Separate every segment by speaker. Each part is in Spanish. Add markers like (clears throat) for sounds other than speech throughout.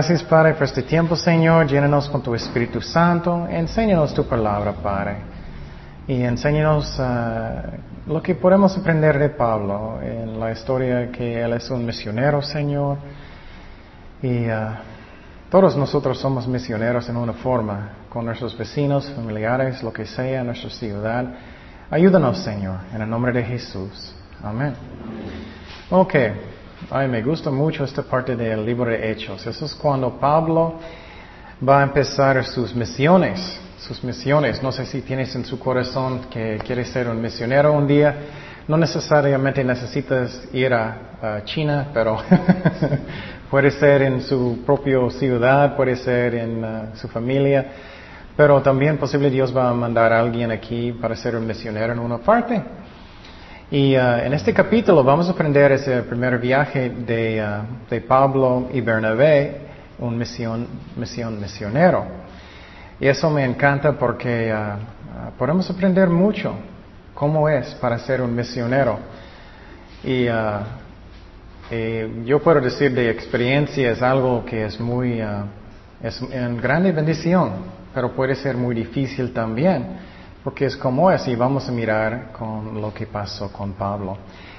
Speaker 1: Gracias, Padre, por este tiempo, Señor. Llénanos con tu Espíritu Santo. Enséñanos tu palabra, Padre. Y enséñanos ah, lo que podemos aprender de Pablo en la historia que él es un misionero, Señor. Y ah, todos nosotros somos misioneros en una forma, con nuestros vecinos, familiares, lo que sea, nuestra ciudad. Ayúdanos, Señor, en el nombre de Jesús. Amén. Ok. Ay, me gusta mucho esta parte del libro de Hechos. Eso es cuando Pablo va a empezar sus misiones. Sus misiones. No sé si tienes en su corazón que quieres ser un misionero un día. No necesariamente necesitas ir a, China, pero (laughs) puede ser en su propia ciudad, puede ser en uh, su familia. Pero también posible Dios va a mandar a alguien aquí para ser un misionero en una parte. Y uh, en este capítulo vamos a aprender ese primer viaje de, uh, de Pablo y Bernabé, un misión, misión misionero. Y eso me encanta porque uh, podemos aprender mucho cómo es para ser un misionero. Y, y, yo puedo decir de experiencia es algo que es muy, es una grande bendición, pero puede ser muy difícil también. Porque es como es y vamos a mirar con lo que pasó con Pablo.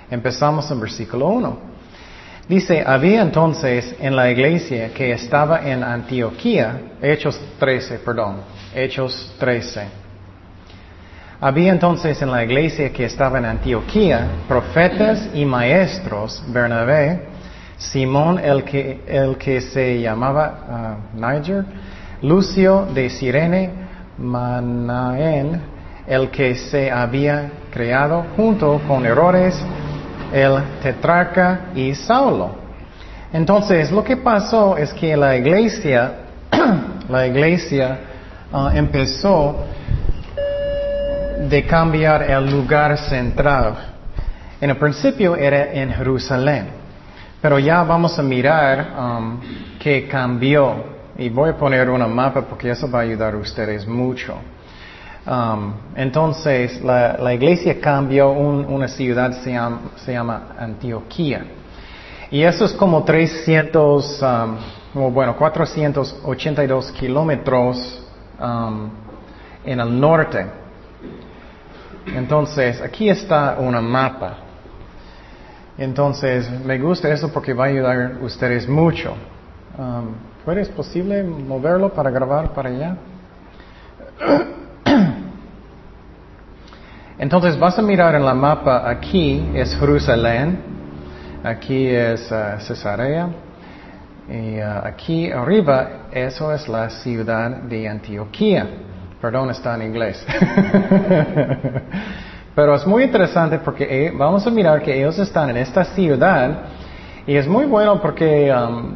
Speaker 1: Empezamos en versículo 1. Dice, había entonces en la iglesia que estaba en Antioquía, Hechos 13, perdón, Hechos 13. Había entonces en la iglesia que estaba en Antioquía profetas y maestros, Bernabé, Simón el que, el que se llamaba uh, Niger, Lucio de Sirene, Manaén, el que se había creado junto con Herodes, el tetrarca y Saulo. Entonces, lo que pasó es que la iglesia, (clears throat) la iglesia ah, empezó de cambiar el lugar central. En el principio era en Jerusalén, pero ya vamos a mirar um, que cambió. Y voy a poner una mapa porque eso va a ayudar a ustedes mucho. Um, entonces, la, iglesia cambió una ciudad, se llama, se llama, Antioquía. Y eso es como 300, um, bueno, 482 kilómetros um, en el norte. Entonces, aquí está una mapa. Entonces, me gusta eso porque va a ayudar a ustedes mucho. ¿Puede, ¿Es posible moverlo para grabar para allá? Entonces vas a mirar en la mapa aquí es Jerusalén, aquí es uh, Cesarea y uh, aquí arriba eso es la ciudad de Antioquía. Perdón, está en inglés. (laughs) Pero es muy interesante porque eh, vamos a mirar que ellos están en esta ciudad y es muy bueno porque um,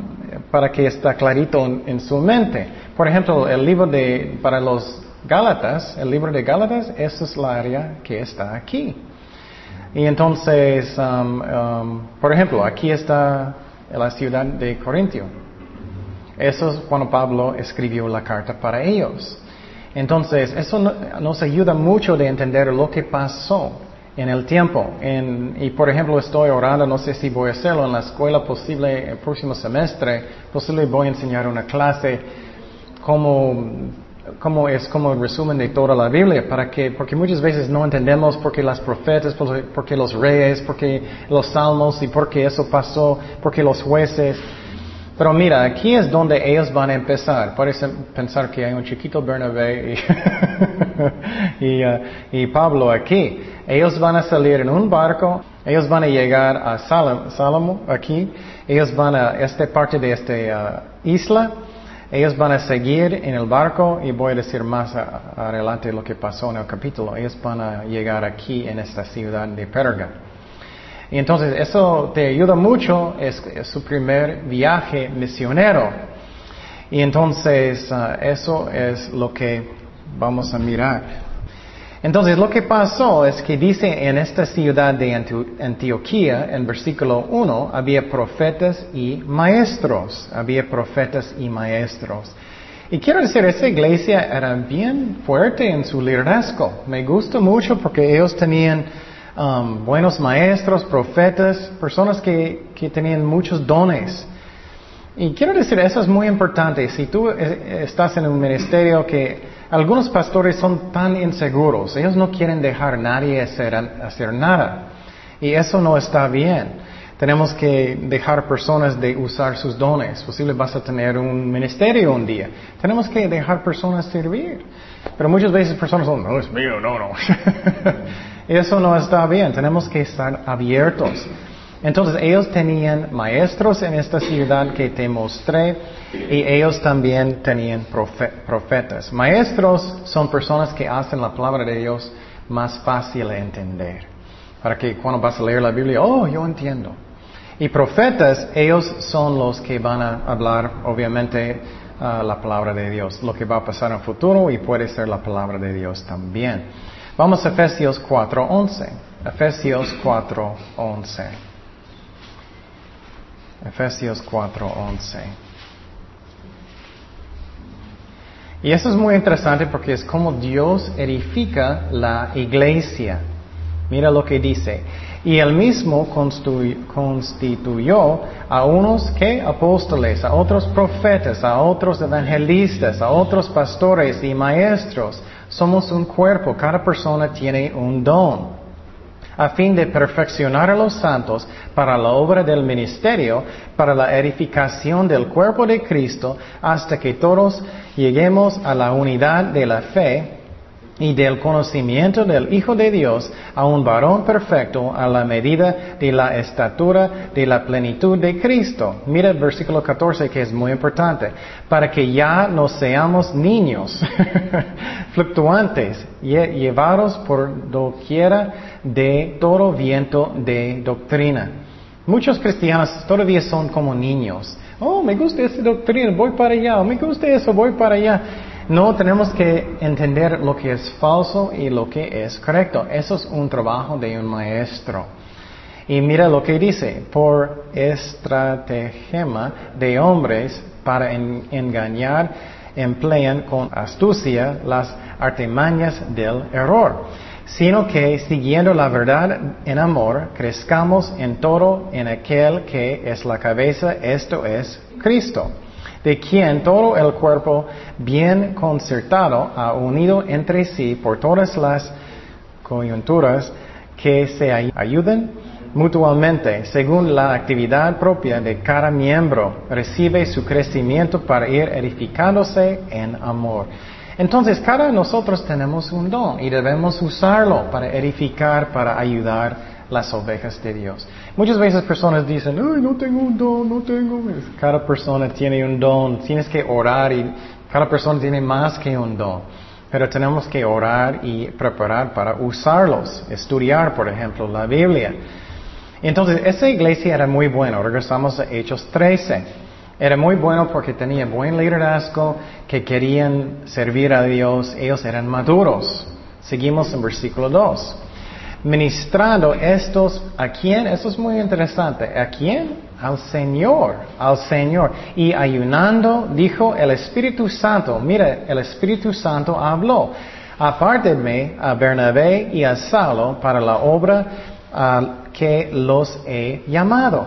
Speaker 1: para que está clarito en, su mente. Por ejemplo, el libro de para los Gálatas, el libro de Gálatas, esa es la área que está aquí. Y entonces, um, um, por ejemplo, aquí está la ciudad de Corintio. Eso es cuando Pablo escribió la carta para ellos. Entonces, eso nos ayuda mucho de entender lo que pasó en el tiempo. y por ejemplo, estoy orando, no sé si voy a hacerlo en la escuela posible el próximo semestre, posible voy a enseñar una clase como como es como el resumen de toda la Biblia, para que, porque muchas veces no entendemos por qué las profetas, por qué los reyes, por qué los salmos y por qué eso pasó, por qué los jueces. Pero mira, aquí es donde ellos van a empezar. Parece pensar que hay un chiquito Bernabé (laughs) y, uh, y, Pablo aquí. Ellos van a salir en un barco, ellos van a llegar a Salamo, aquí, ellos van a esta parte de esta uh, isla, ellos van a seguir en el barco y voy a decir más adelante lo que pasó en el capítulo. Ellos van a llegar aquí en esta ciudad de Perga. Y entonces eso te ayuda mucho, es, su primer viaje misionero. Y entonces ah, eso es lo que vamos a mirar. Entonces lo que pasó es que dice en esta ciudad de Antioquía, en versículo 1, había profetas y maestros, había profetas y maestros. Y quiero decir, esa iglesia era bien fuerte en su liderazgo. Me gusta mucho porque ellos tenían um, buenos maestros, profetas, personas que, que tenían muchos dones. Y quiero decir, eso es muy importante. Si tú eh, estás en un ministerio que algunos pastores son tan inseguros, ellos no quieren dejar a nadie hacer, hacer nada. Y eso no está bien. Tenemos que dejar personas de usar sus dones. Posible vas a tener un ministerio un día. Tenemos que dejar personas servir. Pero muchas veces personas son, no es mío, no, no. (laughs) Eso no está bien. Tenemos que estar abiertos. Entonces ellos tenían maestros en esta ciudad que te mostré y ellos también tenían profetas. Maestros son personas que hacen la palabra de Dios más fácil de entender. Para que cuando vas a leer la Biblia, oh, yo entiendo. Y profetas, ellos son los que van a hablar, obviamente, la palabra de Dios, lo que va a pasar en el futuro y puede ser la palabra de Dios también. Vamos a Efesios 4.11. Efesios 4.11. Efesios 4.11. Y eso es muy interesante porque es como Dios edifica la iglesia. Mira lo que dice. Y él mismo constituyó a unos que apóstoles, a otros profetas, a otros evangelistas, a otros pastores y maestros. Somos un cuerpo, cada persona tiene un don. A fin de perfeccionar a los santos para la obra del ministerio, para la edificación del cuerpo de Cristo, hasta que todos lleguemos a la unidad de la fe y del conocimiento del Hijo de Dios a un varón perfecto a la medida de la estatura de la plenitud de Cristo. Mira el versículo 14 que es muy importante. Para que ya no seamos niños (laughs) fluctuantes, llevados por doquiera de todo viento de doctrina. Muchos cristianos todavía son como niños. Oh, me gusta esa doctrina, voy para allá. me gusta eso, voy para allá. No tenemos que entender lo que es falso y lo que es correcto. Eso es un trabajo de un maestro. Y mira lo que dice, por estratagema de hombres para engañar, emplean con astucia las artimañas del error, sino que siguiendo la verdad en amor, crezcamos en todo en aquel que es la cabeza, esto es Cristo de quien todo el cuerpo bien concertado ha unido entre sí por todas las coyunturas que se ayuden mutuamente según la actividad propia de cada miembro, recibe su crecimiento para ir edificándose en amor. Entonces, cada nosotros tenemos un don y debemos usarlo para edificar, para ayudar las ovejas de Dios. Muchas veces personas dicen, ay, no tengo un don, no tengo. Cada persona tiene un don, tienes que orar y cada persona tiene más que un don. Pero tenemos que orar y preparar para usarlos, estudiar, por ejemplo, la Biblia. Entonces, esa iglesia era muy buena. Regresamos a Hechos 13. Era muy bueno porque tenía buen liderazgo, que querían servir a Dios, ellos eran maduros. Seguimos en versículo 2 ministrando estos, ¿a quién? Eso es muy interesante. ¿A quién? Al Señor, al Señor. Y ayunando, dijo el Espíritu Santo, mira, el Espíritu Santo habló, apártenme a Bernabé y a Saulo para la obra que los he llamado.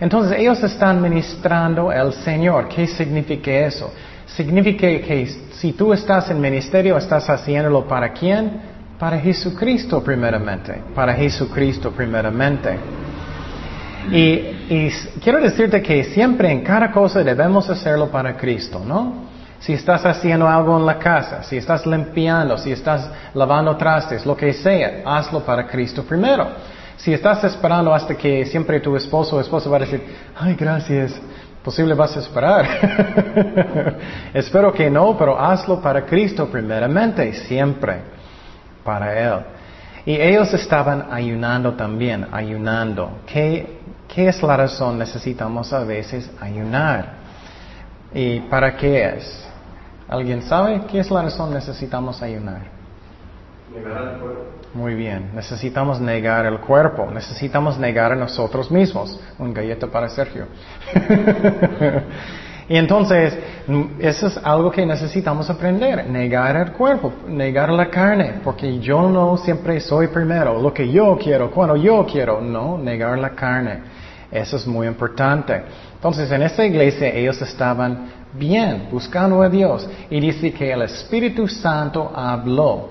Speaker 1: Entonces ellos están ministrando al Señor. ¿Qué significa eso? Significa que si tú estás en ministerio, estás haciéndolo para quién? Para Jesucristo primeramente, para Jesucristo primeramente. Y, quiero decirte que siempre en cada cosa debemos hacerlo para Cristo, ¿no? Si estás haciendo algo en la casa, si estás limpiando, si estás lavando trastes, lo que sea, hazlo para Cristo primero. Si estás esperando hasta que siempre tu esposo o esposa va a decir, ay, gracias, posible vas a esperar. (laughs) Espero que no, pero hazlo para Cristo primeramente, siempre para Él. Y ellos estaban ayunando también, ayunando. ¿Qué, ¿Qué, es la razón? Necesitamos a veces ayunar. ¿Y para qué es? ¿Alguien sabe qué es la razón necesitamos ayunar? Negar el cuerpo. Muy bien, necesitamos negar el cuerpo, necesitamos negar a nosotros mismos. Un galleta para Sergio. (laughs) Y entonces, eso es algo que necesitamos aprender, negar el cuerpo, negar la carne, porque yo no siempre soy primero, lo que yo quiero, cuando yo quiero, no, negar la carne. Eso es muy importante. Entonces, en esta iglesia ellos estaban bien, buscando a Dios. Y dice que el Espíritu Santo habló.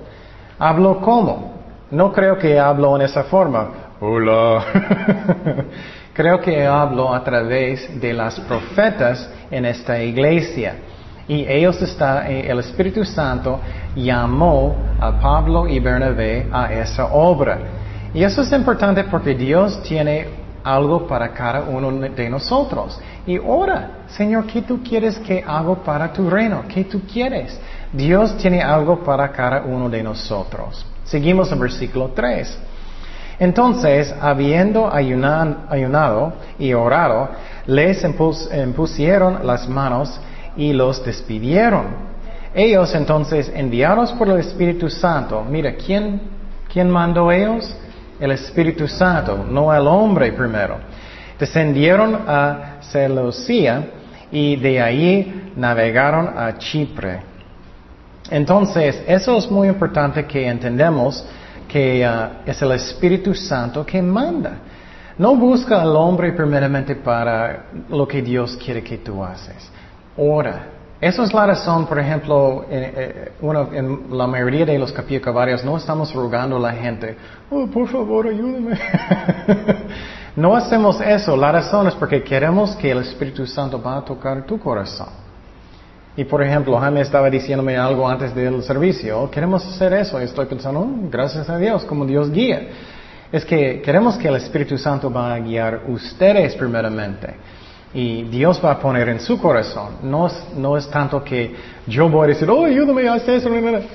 Speaker 1: ¿Habló cómo? No creo que habló en esa forma. Hola. (laughs) creo que habló a través de las profetas en esta iglesia. Y ellos está, eh, el Espíritu Santo llamó a Pablo y Bernabé a esa obra. Y eso es importante porque Dios tiene algo para cada uno de nosotros. Y ora, Señor, ¿qué tú quieres que haga para tu reino? ¿Qué tú quieres? Dios tiene algo para cada uno de nosotros. Seguimos en versículo 3. Entonces, habiendo ayunado y orado, les impusieron las manos y los despidieron. Ellos entonces, enviados por el Espíritu Santo, mira, ¿quién, quién mandó ellos? el Espíritu Santo, no el hombre primero. Descendieron a Seleucia y de ahí navegaron a Chipre. Entonces, eso es muy importante que entendamos que uh, es el Espíritu Santo que manda. No busca al hombre primeramente para lo que Dios quiere que tú haces. Ora, esa es la razón, por ejemplo, en, en la mayoría de los capítulos no estamos rogando a la gente, oh, por favor, ayúdame. (laughs) no hacemos eso. La razón es porque queremos que el Espíritu Santo va a tocar tu corazón. Y por ejemplo, Jaime estaba diciéndome algo antes del servicio, queremos hacer eso. Y estoy pensando, oh, gracias a Dios, como Dios guía. Es que queremos que el Espíritu Santo va a guiar ustedes primeramente. Y Dios va a poner en su corazón. No es, no es tanto que yo voy a decir, oh, ayúdame a hacer eso.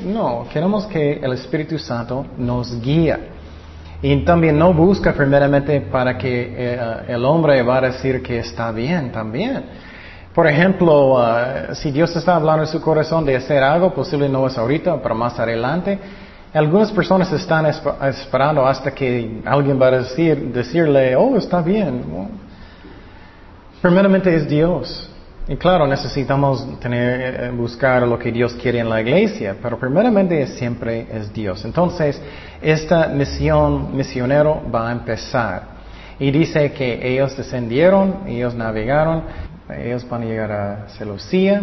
Speaker 1: No, queremos que el Espíritu Santo nos guíe. Y también no busca primeramente para que eh, el hombre va a decir que está bien también. Por ejemplo, uh, si Dios está hablando en su corazón de hacer algo, posible no es ahorita, pero más adelante, algunas personas están esperando hasta que alguien va a decir, decirle, oh, está bien. Primeramente es Dios. Y claro, necesitamos tener, eh, buscar lo que Dios quiere en la iglesia, pero primeramente siempre es Dios. Entonces, esta misión, misionero va a empezar. Y dice que ellos descendieron, ellos navegaron, ellos van a llegar a Seleucia.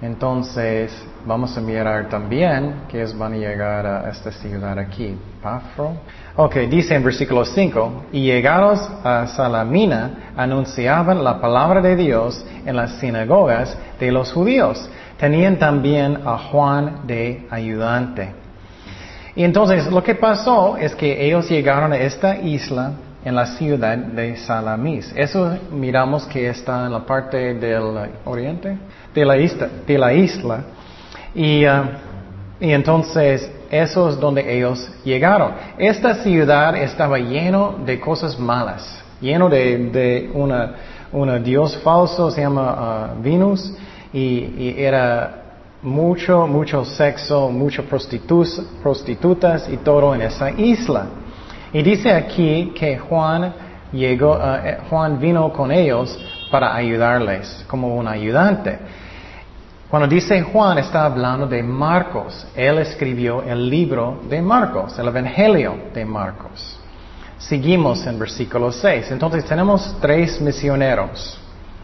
Speaker 1: Entonces, vamos a mirar también que ellos van a llegar a esta ciudad aquí, Pafro. Ok, dice en versículo 5, y llegados a Salamina, anunciaban la palabra de Dios en las sinagogas de los judíos. Tenían también a Juan de ayudante. Y entonces lo que pasó es que ellos llegaron a esta isla en la ciudad de Salamis. Eso miramos que está en la parte del oriente de la isla. De la isla. Y, uh, y entonces eso es donde ellos llegaron. Esta ciudad estaba lleno de cosas malas, lleno de, una, una, dios falso, se llama uh, Venus, y, era mucho, mucho sexo, muchas prostitutas y todo en esa isla. Y dice aquí que Juan llegó, uh, eh, Juan vino con ellos para ayudarles como un ayudante. Cuando dice Juan está hablando de Marcos. Él escribió el libro de Marcos, el Evangelio de Marcos. Seguimos en versículo 6. Entonces tenemos tres misioneros.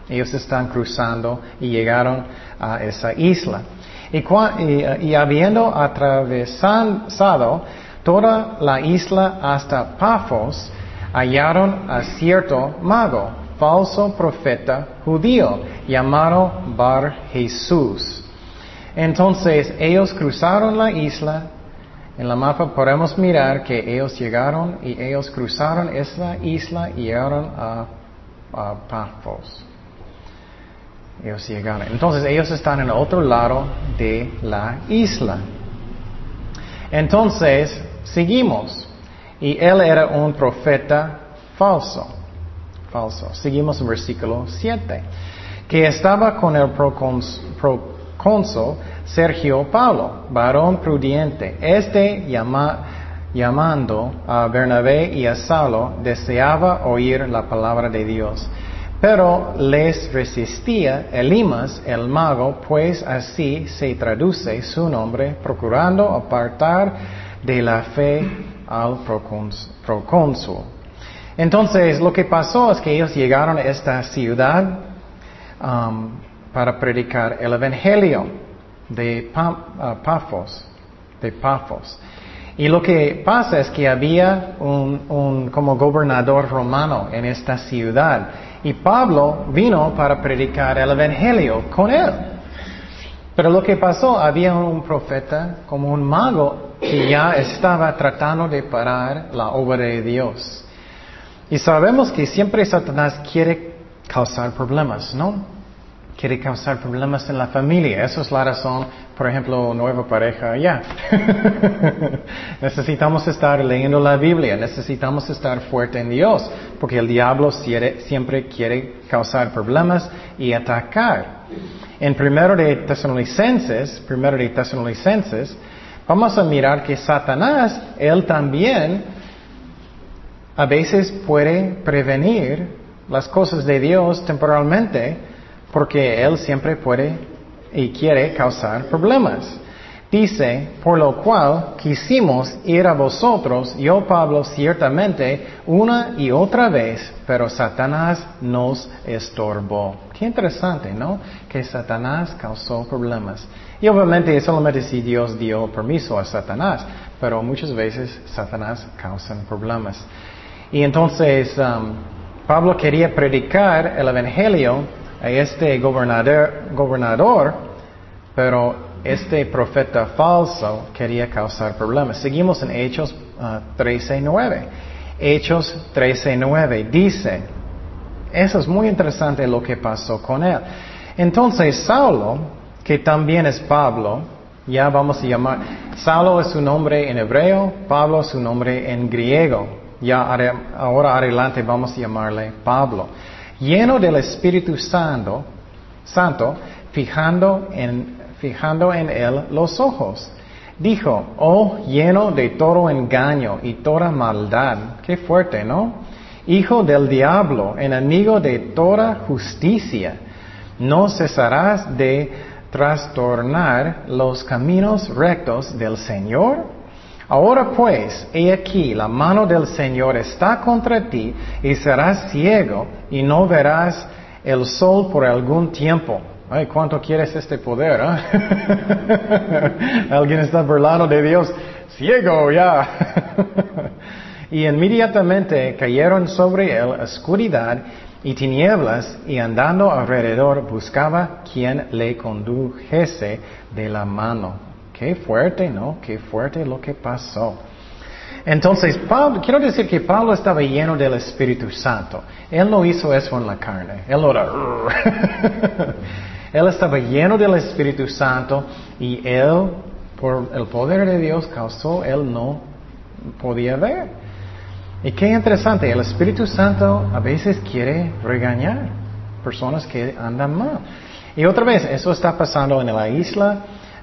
Speaker 1: Ellos están cruzando y llegaron a esa isla. Y, habiendo atravesado toda la isla hasta Pafos, hallaron a cierto mago falso profeta judío llamado Bar Jesús. Entonces ellos cruzaron la isla. En la mapa podemos mirar que ellos llegaron y ellos cruzaron esa isla y llegaron a, a Pafos. Ellos llegaron. Entonces ellos están en el otro lado de la isla. Entonces seguimos. Y él era un profeta falso falso. Seguimos en versículo 7. Que estaba con el procónsul Sergio Paulo, varón prudente. Este llamando a Bernabé y a Saulo deseaba oír la palabra de Dios. Pero les resistía Elimas, el mago, pues así se traduce su nombre, procurando apartar de la fe al procónsul. Entonces, lo que pasó es que ellos llegaron a esta ciudad um, para predicar el Evangelio de uh, Pafos, Pafos. Y lo que pasa es que había un, un, como gobernador romano en esta ciudad. Y Pablo vino para predicar el Evangelio con él. Pero lo que pasó, había un profeta como un mago que ya estaba tratando de parar la obra de Dios. Y sabemos que siempre Satanás quiere causar problemas, ¿no? Quiere causar problemas en la familia. Esa es la razón, por ejemplo, nueva pareja, ya. (laughs) necesitamos estar leyendo la Biblia, necesitamos estar fuerte en Dios, porque el diablo siempre quiere causar problemas y atacar. En primero de Tesalonicenses, primero de Tesalonicenses, vamos a mirar que Satanás, él también a veces puede prevenir las cosas de Dios temporalmente porque Él siempre puede y quiere causar problemas. Dice, por lo cual quisimos ir a vosotros, yo Pablo ciertamente, una y otra vez, pero Satanás nos estorbó. Qué interesante, ¿no? Que Satanás causó problemas. Y obviamente solamente si Dios dio permiso a Satanás, pero muchas veces Satanás causa problemas. Y entonces um, Pablo quería predicar el Evangelio a este gobernador, gobernador, pero este profeta falso quería causar problemas. Seguimos en Hechos 13.9. Uh, Hechos 13.9 dice, eso es muy interesante lo que pasó con él. Entonces Saulo, que también es Pablo, ya vamos a llamar, Saulo es su nombre en hebreo, Pablo es su nombre en griego. Ya ahora adelante vamos a llamarle Pablo lleno del Espíritu Santo, Santo fijando, en, fijando en él los ojos. Dijo, oh lleno de todo engaño y toda maldad. Qué fuerte, ¿no? Hijo del diablo, enemigo de toda justicia. No cesarás de trastornar los caminos rectos del Señor. Ahora pues, he aquí, la mano del Señor está contra ti y serás ciego y no verás el sol por algún tiempo. Ay, ¿cuánto quieres este poder? Eh? (laughs) Alguien está burlando de Dios. Ciego ya. (laughs) y inmediatamente cayeron sobre él oscuridad y tinieblas y andando alrededor buscaba quien le condujese de la mano. Qué fuerte, ¿no? Qué fuerte lo que pasó. Entonces, Pablo, quiero decir que Pablo estaba lleno del Espíritu Santo. Él no hizo eso en la carne. Él no era... (laughs) él estaba lleno del Espíritu Santo y él, por el poder de Dios, causó, él no podía ver. Y qué interesante, el Espíritu Santo a veces quiere regañar personas que andan mal. Y otra vez, eso está pasando en la isla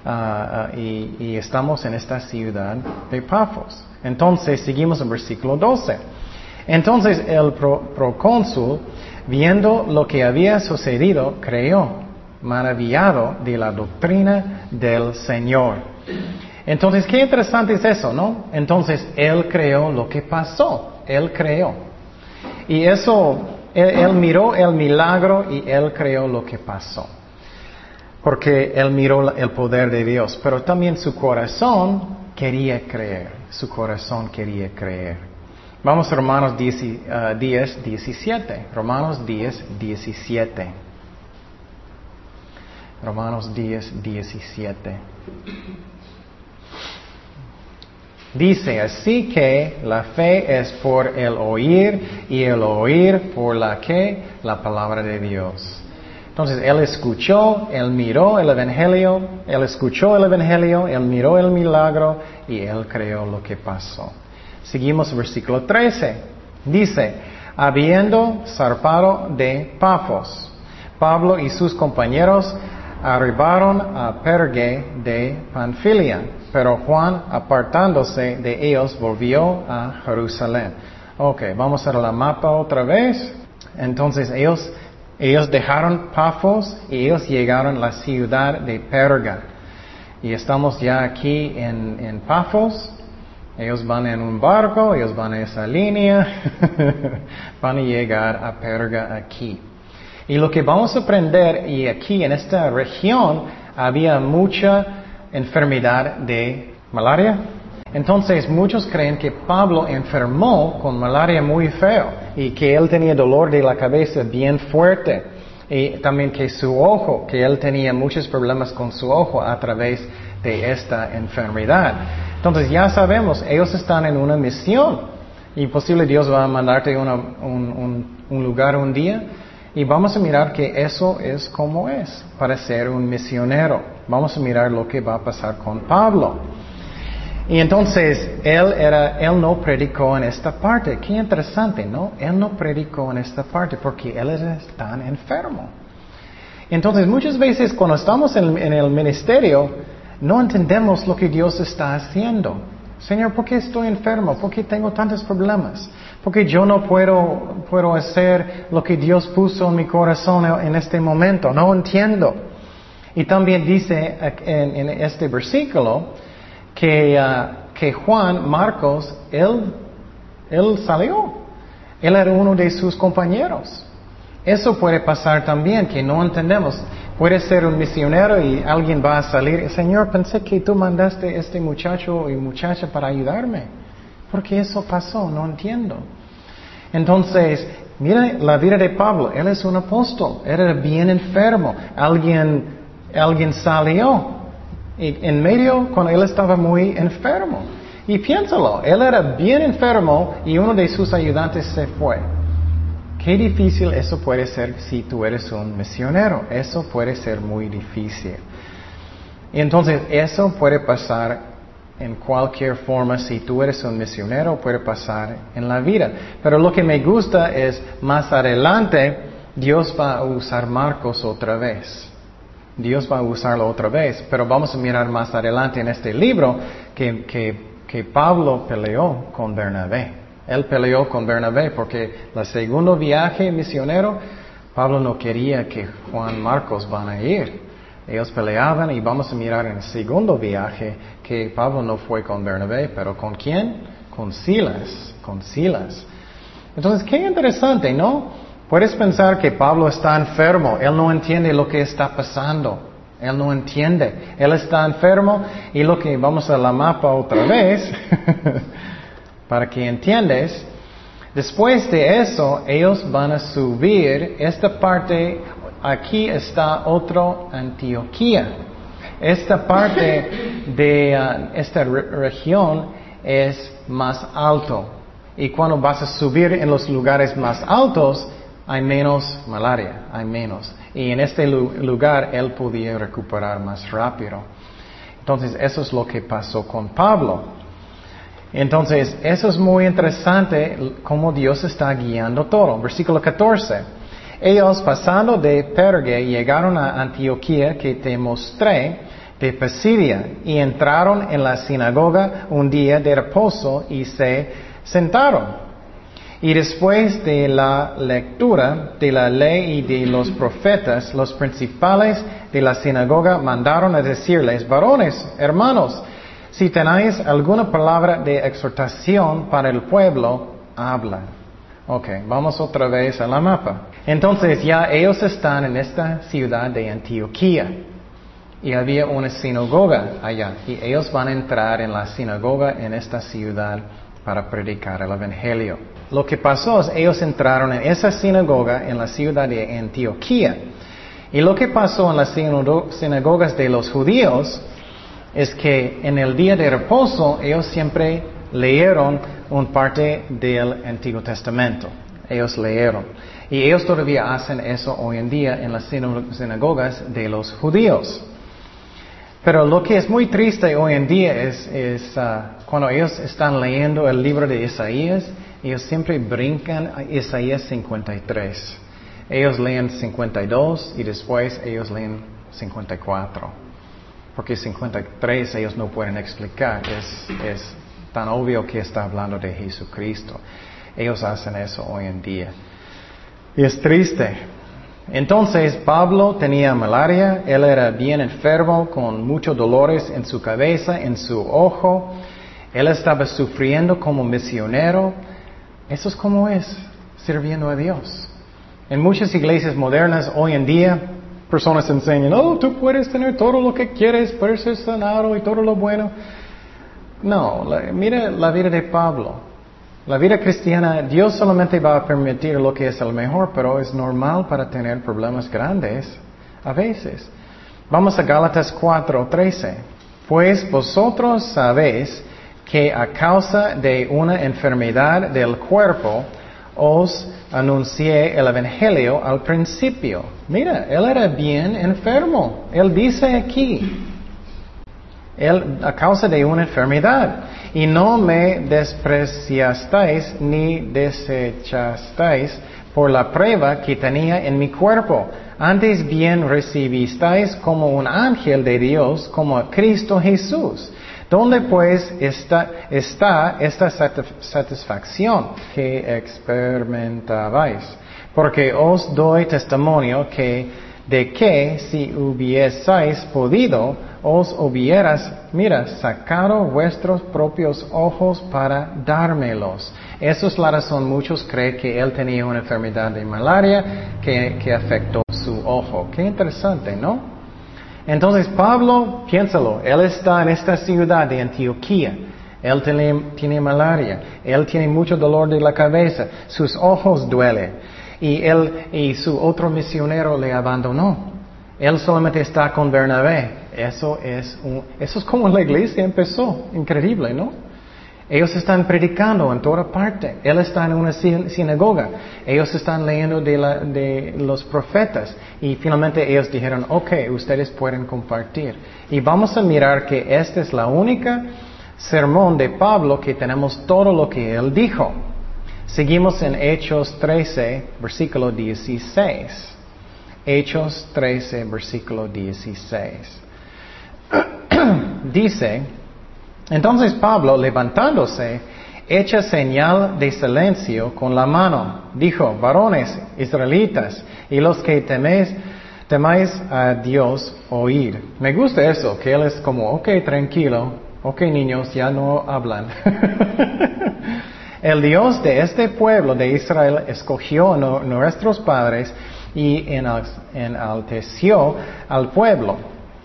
Speaker 1: Ah, ah, y, estamos en esta ciudad de Pafos. Entonces, seguimos en versículo 12. Entonces el procónsul, viendo lo que había sucedido, creyó, maravillado de la doctrina del Señor. Entonces, qué interesante es eso, ¿no? Entonces, él creó lo que pasó, él creó. Y eso, él miró el milagro y él creó lo que pasó porque él miró el poder de Dios, pero también su corazón quería creer, su corazón quería creer. Vamos a Romanos 10, 17, Romanos 10, 17. Romanos 10, 17. Dice, así que la fe es por el oír y el oír por la que la palabra de Dios. Entonces él escuchó, él miró el Evangelio, él escuchó el Evangelio, él miró el milagro y él creó lo que pasó. Seguimos versículo 13. Dice, habiendo zarpado de Pafos, Pablo y sus compañeros arribaron a Pergue de Panfilia, pero Juan, apartándose de ellos, volvió a Jerusalén. Ok, vamos a la mapa otra vez. Entonces ellos ellos dejaron Pafos y ellos llegaron a la ciudad de Perga. Y estamos ya aquí en, en Pafos Ellos van en un barco, ellos van en esa línea, (laughs) van a llegar a Perga aquí. Y lo que vamos a aprender, y aquí en esta región había mucha enfermedad de malaria. Entonces muchos creen que Pablo enfermó con malaria muy feo y que él tenía dolor de la cabeza bien fuerte y también que su ojo, que él tenía muchos problemas con su ojo a través de esta enfermedad. Entonces ya sabemos, ellos están en una misión y posible Dios va a mandarte un, un lugar un día y vamos a mirar que eso es como es para ser un misionero. Vamos a mirar lo que va a pasar con Pablo. Y entonces él era, él no predicó en esta parte. Qué interesante, ¿no? Él no predicó en esta parte porque él es tan enfermo. Entonces muchas veces cuando estamos en, en el ministerio no entendemos lo que Dios está haciendo. Señor, ¿por qué estoy enfermo? ¿Por qué tengo tantos problemas? Porque yo no puedo, puedo hacer lo que Dios puso en mi corazón en este momento. No entiendo. Y también dice en, este versículo que, uh, que Juan Marcos, él, él salió. Él era uno de sus compañeros. Eso puede pasar también, que no entendemos. Puede ser un misionero y alguien va a salir. Señor, pensé que tú mandaste este muchacho y muchacha para ayudarme. Porque eso pasó, no entiendo. Entonces, mira la vida de Pablo, él es un apóstol, era bien enfermo, alguien, alguien salió en medio cuando él estaba muy enfermo. Y piénsalo, él era bien enfermo y uno de sus ayudantes se fue. Qué difícil eso puede ser si tú eres un misionero. Eso puede ser muy difícil. Y entonces eso puede pasar en cualquier forma, si tú eres un misionero, puede pasar en la vida. Pero lo que me gusta es, más adelante, Dios va a usar Marcos otra vez. Dios va a usarlo otra vez. Pero vamos a mirar más adelante en este libro que, que, que Pablo peleó con Bernabé. Él peleó con Bernabé porque el segundo viaje misionero, Pablo no quería que Juan Marcos van a ir. Ellos peleaban y vamos a mirar en el segundo viaje que Pablo no fue con Bernabé, pero ¿con quién? Con Silas, con Silas. Entonces, qué interesante, ¿no? Puedes pensar que Pablo está enfermo, él no entiende lo que está pasando, él no entiende, él está enfermo y lo que vamos a la mapa otra vez, (laughs) para que entiendes, después de eso ellos van a subir esta parte aquí está otro Antioquía. Esta parte de uh, esta región es más alto. Y cuando vas a subir en los lugares más altos, hay menos malaria, hay menos. Y en este lugar él podía recuperar más rápido. Entonces, eso es lo que pasó con Pablo. Entonces, eso es muy interesante cómo Dios está guiando todo. Versículo 14. Ellos pasando de Perge llegaron a Antioquía que te mostré de Pisidia y entraron en la sinagoga un día de reposo y se sentaron. Y después de la lectura de la ley y de los profetas, los principales de la sinagoga mandaron a decirles, varones, hermanos, si tenéis alguna palabra de exhortación para el pueblo, habla. Ok, vamos otra vez a la mapa. Entonces ya ellos están en esta ciudad de Antioquía y había una sinagoga allá y ellos van a entrar en la sinagoga en esta ciudad para predicar el Evangelio. Lo que pasó es ellos entraron en esa sinagoga en la ciudad de Antioquía y lo que pasó en las sinagogas de los judíos es que en el día de reposo ellos siempre leyeron una parte del Antiguo Testamento. Ellos leyeron. Y ellos todavía hacen eso hoy en día en las sinagogas de los judíos. Pero lo que es muy triste hoy en día es, uh, cuando ellos están leyendo el libro de Isaías, ellos siempre brincan a Isaías 53. Ellos leen 52 y después ellos leen 54. Porque 53 ellos no pueden explicar. es tan obvio que está hablando de Jesucristo. Ellos hacen eso hoy en día. Y es triste. Entonces Pablo tenía malaria, él era bien enfermo, con muchos dolores en su cabeza, en su ojo, Él estaba sufriendo como misionero. Eso es como es, sirviendo a Dios. En muchas iglesias modernas hoy en día, personas enseñan, oh, tú puedes tener todo lo que quieres, puedes ser sanado y todo lo bueno. No, mira la vida de Pablo. La vida cristiana, Dios solamente va a permitir lo que es el mejor, pero es normal para tener problemas grandes a veces. Vamos a Gálatas 4, 13. Pues vosotros sabéis que a causa de una enfermedad del cuerpo os anuncié el Evangelio al principio. Mira, él era bien enfermo. Él dice aquí, él, a causa de una enfermedad. Y no me despreciasteis ni desechasteis por la prueba que tenía en mi cuerpo. Antes bien recibisteis como un ángel de Dios, como a Cristo Jesús. ¿Dónde pues está, esta satisfacción que experimentabais? Porque os doy testimonio que de que si hubieseis podido, os hubieras, mira, sacado vuestros propios ojos para dármelos. Esa es la razón, muchos creen que él tenía una enfermedad de malaria que, que afectó su ojo. Qué interesante, ¿no? Entonces Pablo, piénsalo, él está en esta ciudad de Antioquía. Él tiene, malaria, él tiene mucho dolor de la cabeza, sus ojos duelen y él y su otro misionero le abandonó. Él solamente está con Bernabé. Eso es, un, eso es como la iglesia empezó. Increíble, ¿no? Ellos están predicando en toda parte. Él está en una sinagoga. Ellos están leyendo de, la, de, los profetas. Y finalmente ellos dijeron, ok, ustedes pueden compartir. Y vamos a mirar que esta es la única sermón de Pablo que tenemos todo lo que él dijo. Seguimos en Hechos 13, versículo 16. Hechos 13, versículo 16. (clears throat) Dice, entonces Pablo, levantándose, echa señal de silencio con la mano. Dijo, varones israelitas y los que teméis, temáis a Dios oír. Me gusta eso, que él es como, ok, tranquilo, ok niños, ya no hablan. (laughs) el Dios de este pueblo de Israel escogió a nuestros padres y enalteció al pueblo,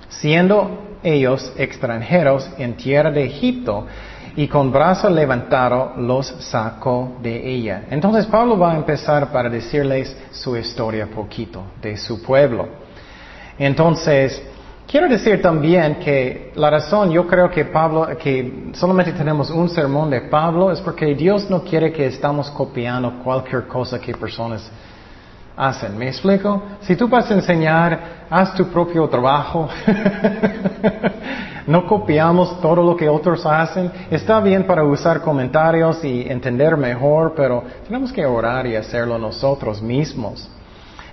Speaker 1: siendo ellos extranjeros en tierra de Egipto y con brazo levantado los sacó de ella. Entonces Pablo va a empezar para decirles su historia poquito de su pueblo. Entonces, quiero decir también que la razón, yo creo que Pablo, que solamente tenemos un sermón de Pablo es porque Dios no quiere que estamos copiando cualquier cosa que personas hacen. ¿Me explico? Si tú vas a enseñar, haz tu propio trabajo. (laughs) no copiamos todo lo que otros hacen. Está bien para usar comentarios y entender mejor, pero tenemos que orar y hacerlo nosotros mismos.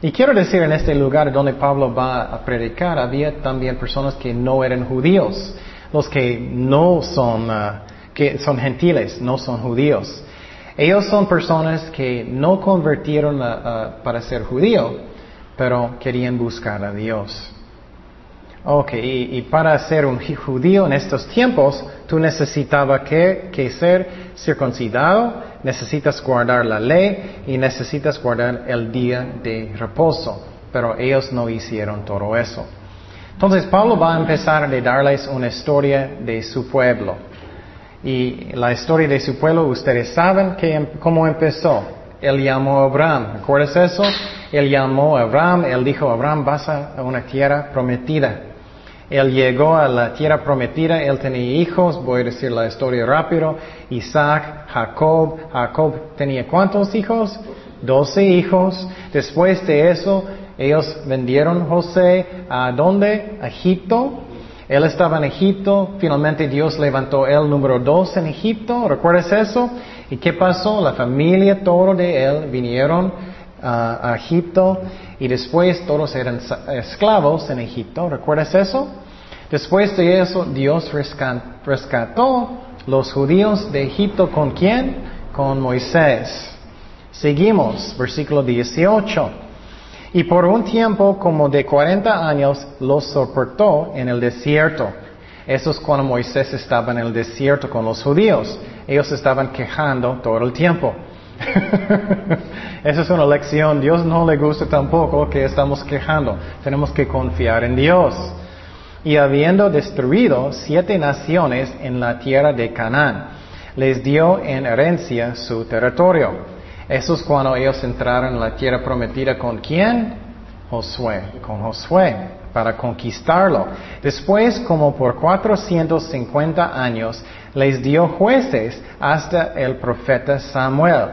Speaker 1: Y quiero decir, en este lugar donde Pablo va a predicar, había también personas que no eran judíos, los que no son, ah, que son gentiles, no son judíos. Ellos son personas que no convirtieron para ser judío, pero querían buscar a Dios. Ok, y, para ser un judío en estos tiempos, tú necesitabas que, que, ser circuncidado, necesitas guardar la ley y necesitas guardar el día de reposo. Pero ellos no hicieron todo eso. Entonces Pablo va a empezar a darles una historia de su pueblo. Y la historia de su pueblo, ustedes saben que, em, cómo empezó. Él llamó a Abraham. ¿Recuerdas eso? Él llamó a Abraham. Él dijo, Abraham, vas a una tierra prometida. Él llegó a la tierra prometida. Él tenía hijos. Voy a decir la historia rápido. Isaac, Jacob. Jacob tenía cuántos hijos? Doce hijos. Después de eso, ellos vendieron José a dónde? A Egipto. Él estaba en Egipto, finalmente Dios levantó el número dos en Egipto, ¿recuerdas eso? ¿Y qué pasó? La familia, todo de él, vinieron a Egipto y después todos eran esclavos en Egipto, ¿recuerdas eso? Después de eso, Dios rescató los judíos de Egipto con quién? Con Moisés. Seguimos, versículo 18. Y por un tiempo como de cuarenta años los soportó en el desierto. Eso es cuando Moisés estaba en el desierto con los judíos. Ellos estaban quejando todo el tiempo. (laughs) Esa es una lección. Dios no le gusta tampoco que estamos quejando. Tenemos que confiar en Dios. Y habiendo destruido siete naciones en la tierra de Canaán, les dio en herencia su territorio. Eso es cuando ellos entraron en la tierra prometida con quién? Josué, con Josué, para conquistarlo. Después, como por 450 años, les dio jueces hasta el profeta Samuel.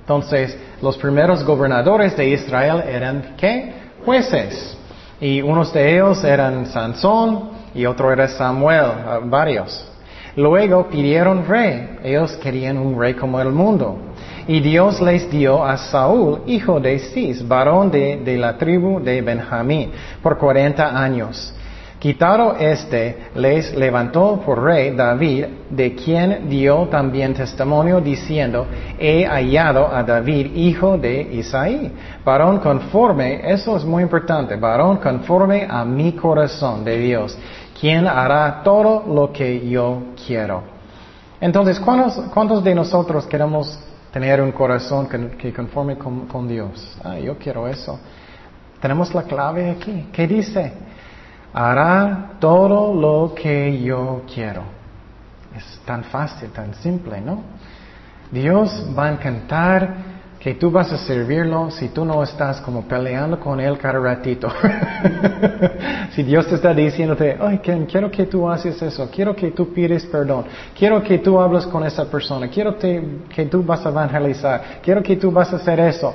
Speaker 1: Entonces, los primeros gobernadores de Israel eran, ¿qué? Jueces. Y unos de ellos eran Sansón y otro era Samuel, varios. Luego pidieron rey. Ellos querían un rey como el mundo. Y Dios les dio a Saúl, hijo de Cis, varón de, la tribu de Benjamín, por cuarenta años. Quitado este, les levantó por rey David, de quien dio también testimonio diciendo, he hallado a David, hijo de Isaí, varón conforme, eso es muy importante, varón conforme a mi corazón de Dios, quien hará todo lo que yo quiero. Entonces, ¿cuántos, cuántos de nosotros queremos tener un corazón que, conforme con, con Dios? Ah, yo quiero eso. Tenemos la clave aquí. ¿Qué dice? hará todo lo que yo quiero. Es tan fácil, tan simple, ¿no? Dios va a encantar que tú vas a servirlo si tú no estás como peleando con él cada ratito. (laughs) si Dios te está diciéndote, ay, quiero que tú haces eso, quiero que tú pides perdón, quiero que tú hables con esa persona, quiero que tú vas a evangelizar, quiero que tú vas a hacer eso.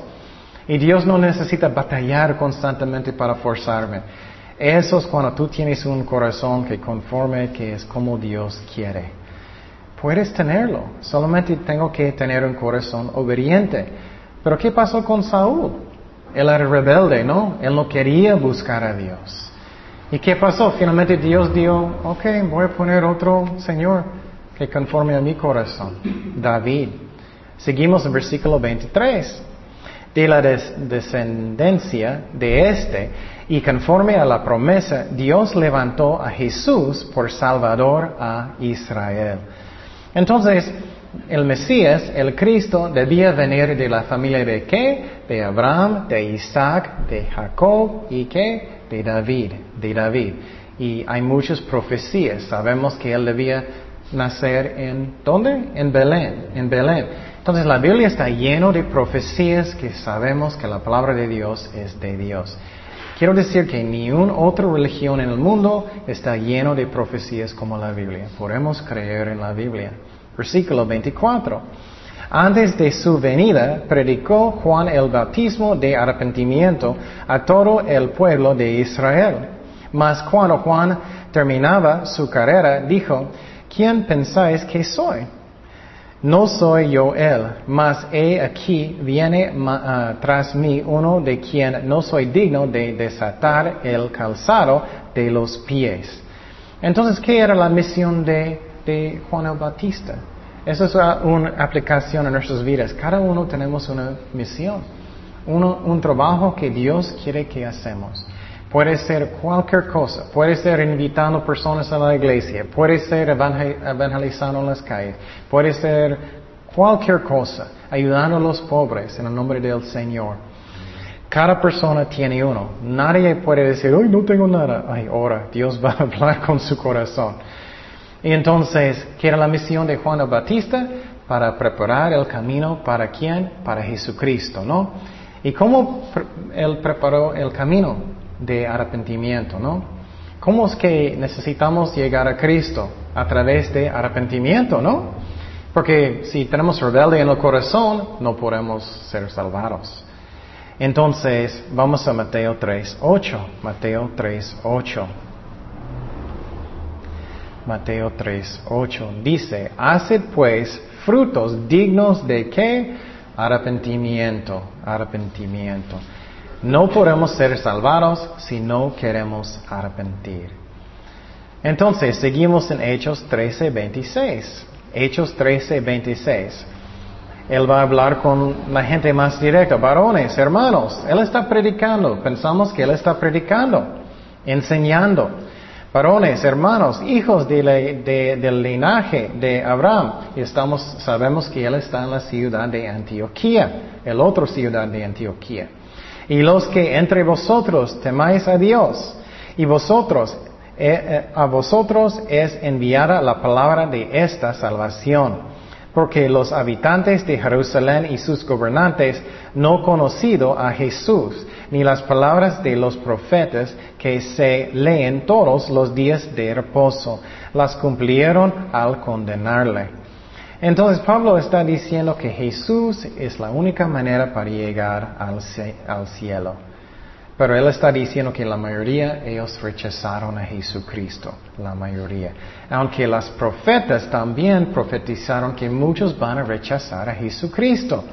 Speaker 1: Y Dios no necesita batallar constantemente para forzarme. Eso es cuando tú tienes un corazón que conforme que es como Dios quiere. Puedes tenerlo, solamente tengo que tener un corazón obediente. Pero ¿qué pasó con Saúl? Él era rebelde, ¿no? Él no quería buscar a Dios. ¿Y qué pasó? Finalmente Dios dio, ok, voy a poner otro Señor que conforme a mi corazón, David. Seguimos en versículo 23 de la descendencia de éste, y conforme a la promesa, Dios levantó a Jesús por Salvador a Israel. Entonces, el Mesías, el Cristo, debía venir de la familia de qué? De Abraham, de Isaac, de Jacob y qué? De David, de David. Y hay muchas profecías. Sabemos que él debía nacer en ¿dónde? En Belén, en Belén. Entonces la Biblia está lleno de profecías que sabemos que la palabra de Dios es de Dios. Quiero decir que ni una otra religión en el mundo está lleno de profecías como la Biblia. Podemos creer en la Biblia. Versículo 24. Antes de su venida, predicó Juan el bautismo de arrepentimiento a todo el pueblo de Israel. Mas cuando Juan terminaba su carrera, dijo, ¿quién pensáis que soy? No soy yo él, mas he aquí viene ah, tras mí uno de quien no soy digno de desatar el calzado de los pies. Entonces, ¿qué era la misión de, Juan el Bautista? Esa es una aplicación en nuestras vidas. Cada uno tenemos una misión, un trabajo que Dios quiere que hacemos. Puede ser cualquier cosa. Puede ser invitando personas a la iglesia. Puede ser evangelizando en las calles. Puede ser cualquier cosa. Ayudando a los pobres en el nombre del Señor. Cada persona tiene uno. Nadie puede decir, hoy no tengo nada. Ay, ahora Dios va a hablar con su corazón. Y entonces, ¿qué era la misión de Juan el Bautista? Para preparar el camino para quién? Para Jesucristo, ¿no? ¿Y cómo él preparó el camino? de arrepentimiento, ¿no? ¿Cómo es que necesitamos llegar a Cristo? A través de arrepentimiento, ¿no? Porque si tenemos rebelde en el corazón, no podemos ser salvados. Entonces, vamos a Mateo 3, 8. Mateo 3, 8. Mateo 3, 8. Dice, haced pues frutos dignos de qué? Arrepentimiento, arrepentimiento. No podemos ser salvados si no queremos arrepentir. Entonces, seguimos en Hechos 13, 26. Hechos 13, 26. Él va a hablar con la gente más directa, varones, hermanos. Él está predicando. Pensamos que Él está predicando, enseñando. Varones, hermanos, hijos del linaje de Abraham. Estamos, sabemos que él está en la ciudad de Antioquía, el otro ciudad de Antioquía. Y los que entre vosotros temáis a Dios, y vosotros, eh, eh, a vosotros es enviada la palabra de esta salvación porque los habitantes de Jerusalén y sus gobernantes no conocido a Jesús, ni las palabras de los profetas que se leen todos los días de reposo, las cumplieron al condenarle. Entonces Pablo está diciendo que Jesús es la única manera para llegar al cielo. Pero él está diciendo que la mayoría ellos rechazaron a Jesucristo, la mayoría. Aunque las profetas también profetizaron que muchos van a rechazar a Jesucristo.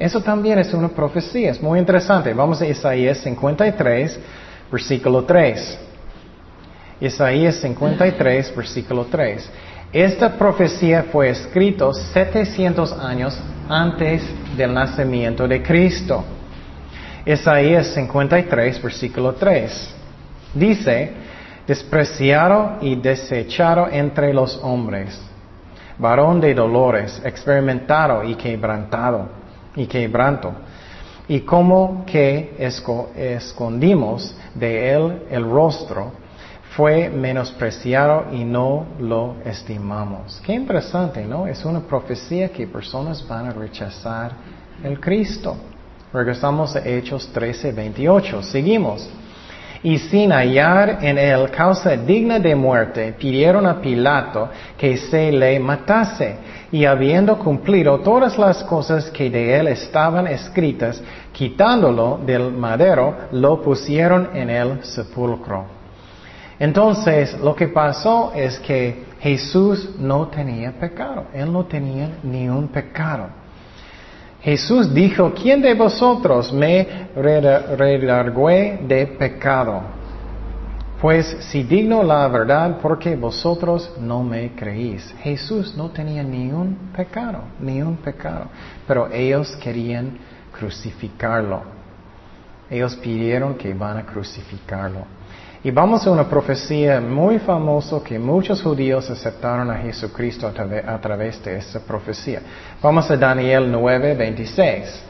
Speaker 1: Eso también es una profecía, es muy interesante. Vamos a Isaías 53, versículo 3. Isaías 53, versículo 3. Esta profecía fue escrita 700 años antes del nacimiento de Cristo. Isaías 53, versículo 3. Dice, despreciado y desechado entre los hombres, varón de dolores, experimentado y quebrantado, y quebranto, y como que escondimos de él el rostro, fue menospreciado y no lo estimamos. Qué interesante, ¿no? Es una profecía que personas van a rechazar el Cristo. Regresamos a Hechos 13, 28. Seguimos. Y sin hallar en él causa digna de muerte, pidieron a Pilato que se le matase. Y habiendo cumplido todas las cosas que de él estaban escritas, quitándolo del madero, lo pusieron en el sepulcro. Entonces, lo que pasó es que Jesús no tenía pecado. Él no tenía ni un pecado. Jesús dijo, ¿quién de vosotros me redargüe de pecado? Pues si digno la verdad, porque vosotros no me creéis. Jesús no tenía ni un pecado, ni un pecado, pero ellos querían crucificarlo. Ellos pidieron que van a crucificarlo. Y vamos a una profecía muy famosa que muchos judíos aceptaron a Jesucristo a, través de esta profecía. Vamos a Daniel 9, 26.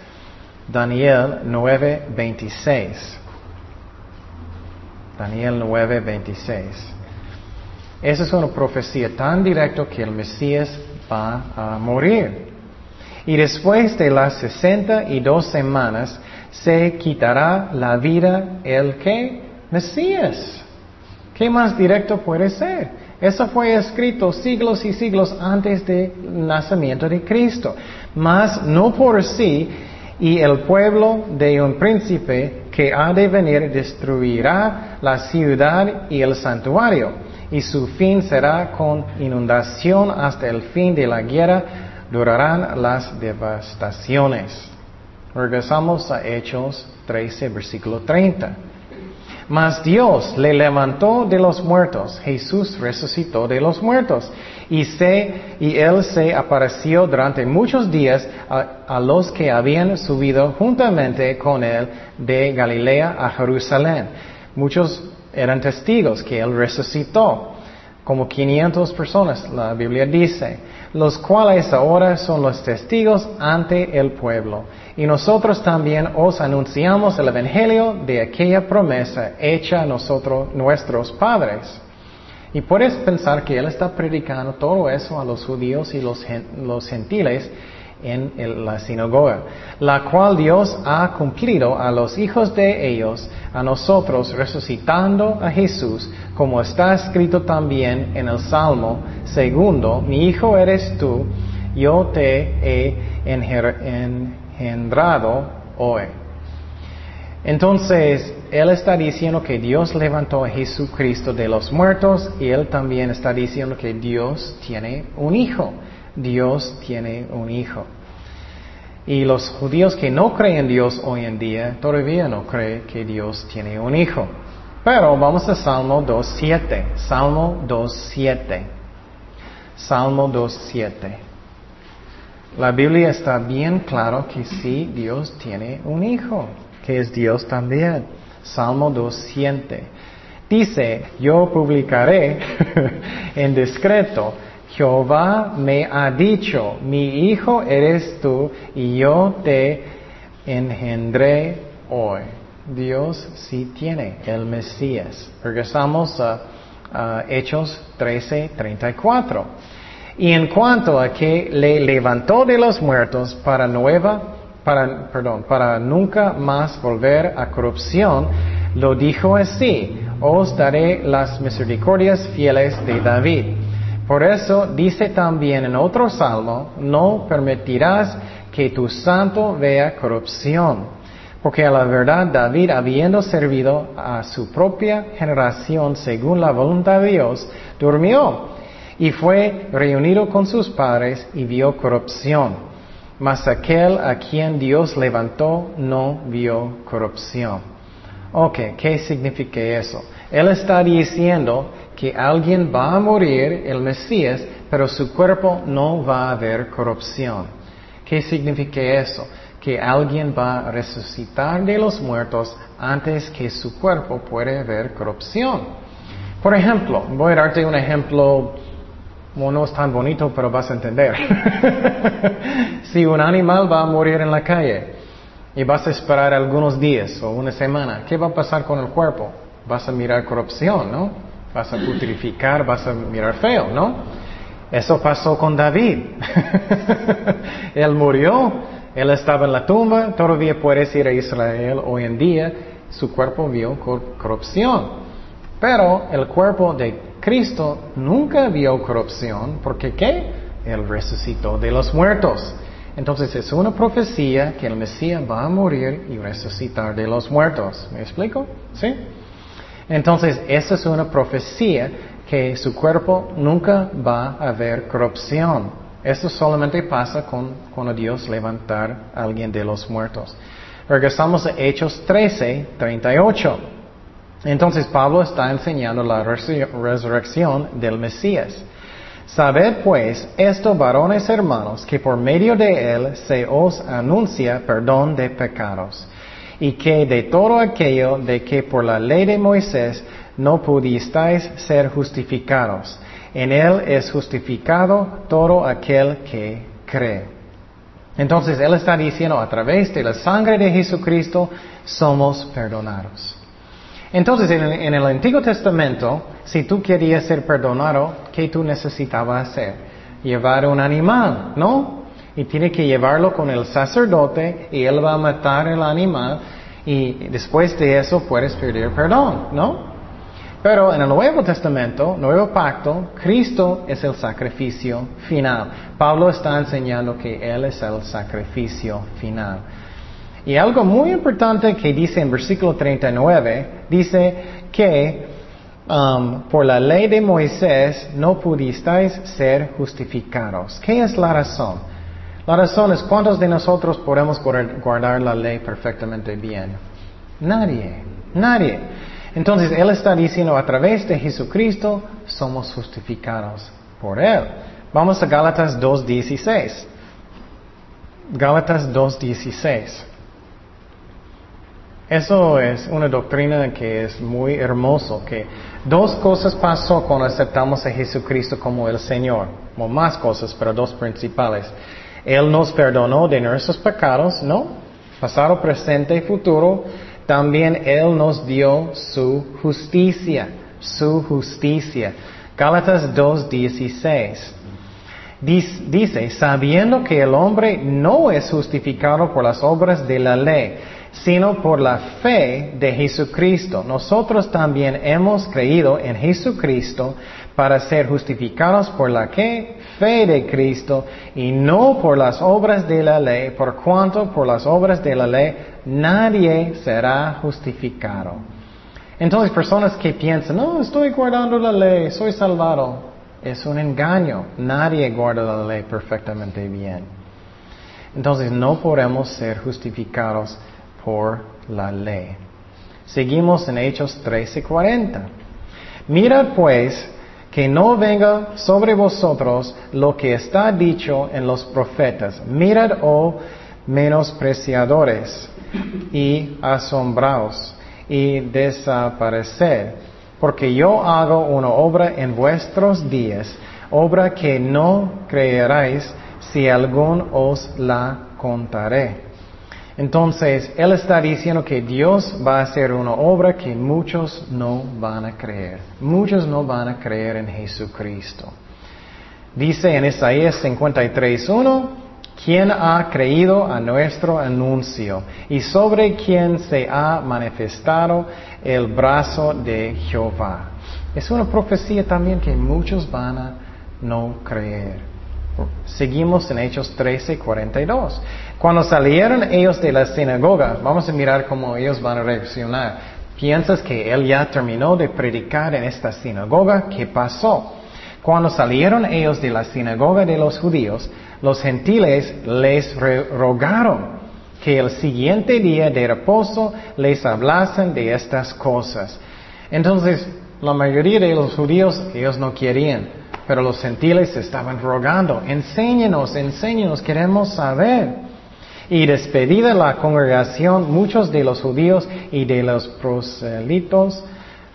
Speaker 1: Daniel 9, 26. Daniel 9, 26. Esa es una profecía tan directa que el Mesías va a morir. Y después de las sesenta y dos semanas se quitará la vida el que Mesías. ¿Qué más directo puede ser? Eso fue escrito siglos y siglos antes del nacimiento de Cristo. Mas no por sí, y el pueblo de un príncipe que ha de venir destruirá la ciudad y el santuario, y su fin será con inundación hasta el fin de la guerra, durarán las devastaciones. Regresamos a Hechos 13, versículo 30. Mas Dios le levantó de los muertos. Jesús resucitó de los muertos. Y, se, y él se apareció durante muchos días a, los que habían subido juntamente con él de Galilea a Jerusalén. Muchos eran testigos que él resucitó. Como 500 personas, la Biblia dice los cuales ahora son los testigos ante el pueblo. Y nosotros también os anunciamos el Evangelio de aquella promesa hecha a nosotros, nuestros padres. Y puedes pensar que Él está predicando todo eso a los judíos y los, los gentiles en la sinagoga, la cual Dios ha cumplido a los hijos de ellos, a nosotros, resucitando a Jesús, como está escrito también en el Salmo segundo, mi hijo eres tú, yo te he engendrado hoy. Entonces, Él está diciendo que Dios levantó a Jesucristo de los muertos y Él también está diciendo que Dios tiene un hijo. Dios tiene un hijo. Y los judíos que no creen en Dios hoy en día todavía no creen que Dios tiene un hijo. Pero vamos a Salmo 2.7. Salmo 2.7. Salmo 2.7. La Biblia está bien claro que sí, Dios tiene un hijo, que es Dios también. Salmo 2.7. Dice, yo publicaré (laughs) en discreto. Jehová me ha dicho, mi hijo eres tú y yo te engendré hoy. Dios sí tiene el Mesías. Regresamos a, a Hechos 13, 34. Y en cuanto a que le levantó de los muertos para nueva, para, perdón, para nunca más volver a corrupción, lo dijo así, os daré las misericordias fieles de David. Por eso dice también en otro salmo, no permitirás que tu santo vea corrupción. Porque a la verdad David, habiendo servido a su propia generación según la voluntad de Dios, durmió y fue reunido con sus padres y vio corrupción. Mas aquel a quien Dios levantó no vio corrupción. Ok, ¿qué significa eso? Él está diciendo que alguien va a morir, el Mesías, pero su cuerpo no va a haber corrupción. ¿Qué significa eso? Que alguien va a resucitar de los muertos antes que su cuerpo pueda haber corrupción. Por ejemplo, voy a darte un ejemplo, no es tan bonito, pero vas a entender. (laughs) si un animal va a morir en la calle, y vas a esperar algunos días o una semana, ¿qué va a pasar con el cuerpo? Vas a mirar corrupción, ¿no? Vas a putrificar, vas a mirar feo, ¿no? Eso pasó con David. (laughs) él murió, él estaba en la tumba, todavía puedes ir a Israel hoy en día, su cuerpo vio corrupción. Pero el cuerpo de Cristo nunca vio corrupción, porque ¿qué? Él resucitó de los muertos. Entonces es una profecía que el Mesías va a morir y resucitar de los muertos. ¿Me explico? ¿Sí? Entonces, esa es una profecía que su cuerpo nunca va a haber corrupción. Esto solamente pasa con, cuando Dios levantar a alguien de los muertos. Regresamos a Hechos 13, 38. Entonces Pablo está enseñando la resurrección del Mesías. Sabed pues esto, varones hermanos, que por medio de él se os anuncia perdón de pecados, y que de todo aquello de que por la ley de Moisés no pudisteis ser justificados, en él es justificado todo aquel que cree. Entonces él está diciendo, a través de la sangre de Jesucristo somos perdonados. Entonces, en, el Antiguo Testamento, si tú querías ser perdonado, ¿qué tú necesitabas hacer? Llevar un animal, ¿no? Y tiene que llevarlo con el sacerdote y él va a matar el animal y después de eso puedes pedir perdón, ¿no? Pero en el Nuevo Testamento, Nuevo Pacto, Cristo es el sacrificio final. Pablo está enseñando que Él es el sacrificio final. Y algo muy importante que dice en versículo 39, dice que um, por la ley de Moisés no pudisteis ser justificados. ¿Qué es la razón? La razón es cuántos de nosotros podemos guardar la ley perfectamente bien. Nadie, nadie. Entonces Él está diciendo a través de Jesucristo somos justificados por Él. Vamos a Gálatas 2.16. Gálatas 2.16. Eso es una doctrina que es muy hermoso, que dos cosas pasó cuando aceptamos a Jesucristo como el Señor, o más cosas, pero dos principales. Él nos perdonó de nuestros pecados, ¿no? Pasado, presente y futuro. También Él nos dio su justicia, su justicia. Gálatas 2.16. Dice, sabiendo que el hombre no es justificado por las obras de la ley, sino por la fe de Jesucristo. Nosotros también hemos creído en Jesucristo para ser justificados por la fe de Cristo y no por las obras de la ley, por cuanto por las obras de la ley nadie será justificado. Entonces personas que piensan, no, estoy guardando la ley, soy salvado, es un engaño. Nadie guarda la ley perfectamente bien. Entonces no podemos ser justificados por la ley. Seguimos en Hechos 13:40. Mirad pues que no venga sobre vosotros lo que está dicho en los profetas. Mirad, oh menospreciadores, y asombraos, y desaparecer. porque yo hago una obra en vuestros días, obra que no creeráis si algún os la contaré. Entonces, Él está diciendo que Dios va a hacer una obra que muchos no van a creer. Muchos no van a creer en Jesucristo. Dice en Isaías 53.1, ¿quién ha creído a nuestro anuncio? Y sobre quién se ha manifestado el brazo de Jehová. Es una profecía también que muchos van a no creer. Seguimos en Hechos 13, 42. Cuando salieron ellos de la sinagoga, vamos a mirar cómo ellos van a reaccionar. ¿Piensas que él ya terminó de predicar en esta sinagoga? ¿Qué pasó? Cuando salieron ellos de la sinagoga de los judíos, los gentiles les rogaron que el siguiente día de reposo les hablasen de estas cosas. Entonces, la mayoría de los judíos, ellos no querían. Pero los gentiles estaban rogando, enséñenos, enséñenos, queremos saber. Y despedida la congregación, muchos de los judíos y de los proselitos,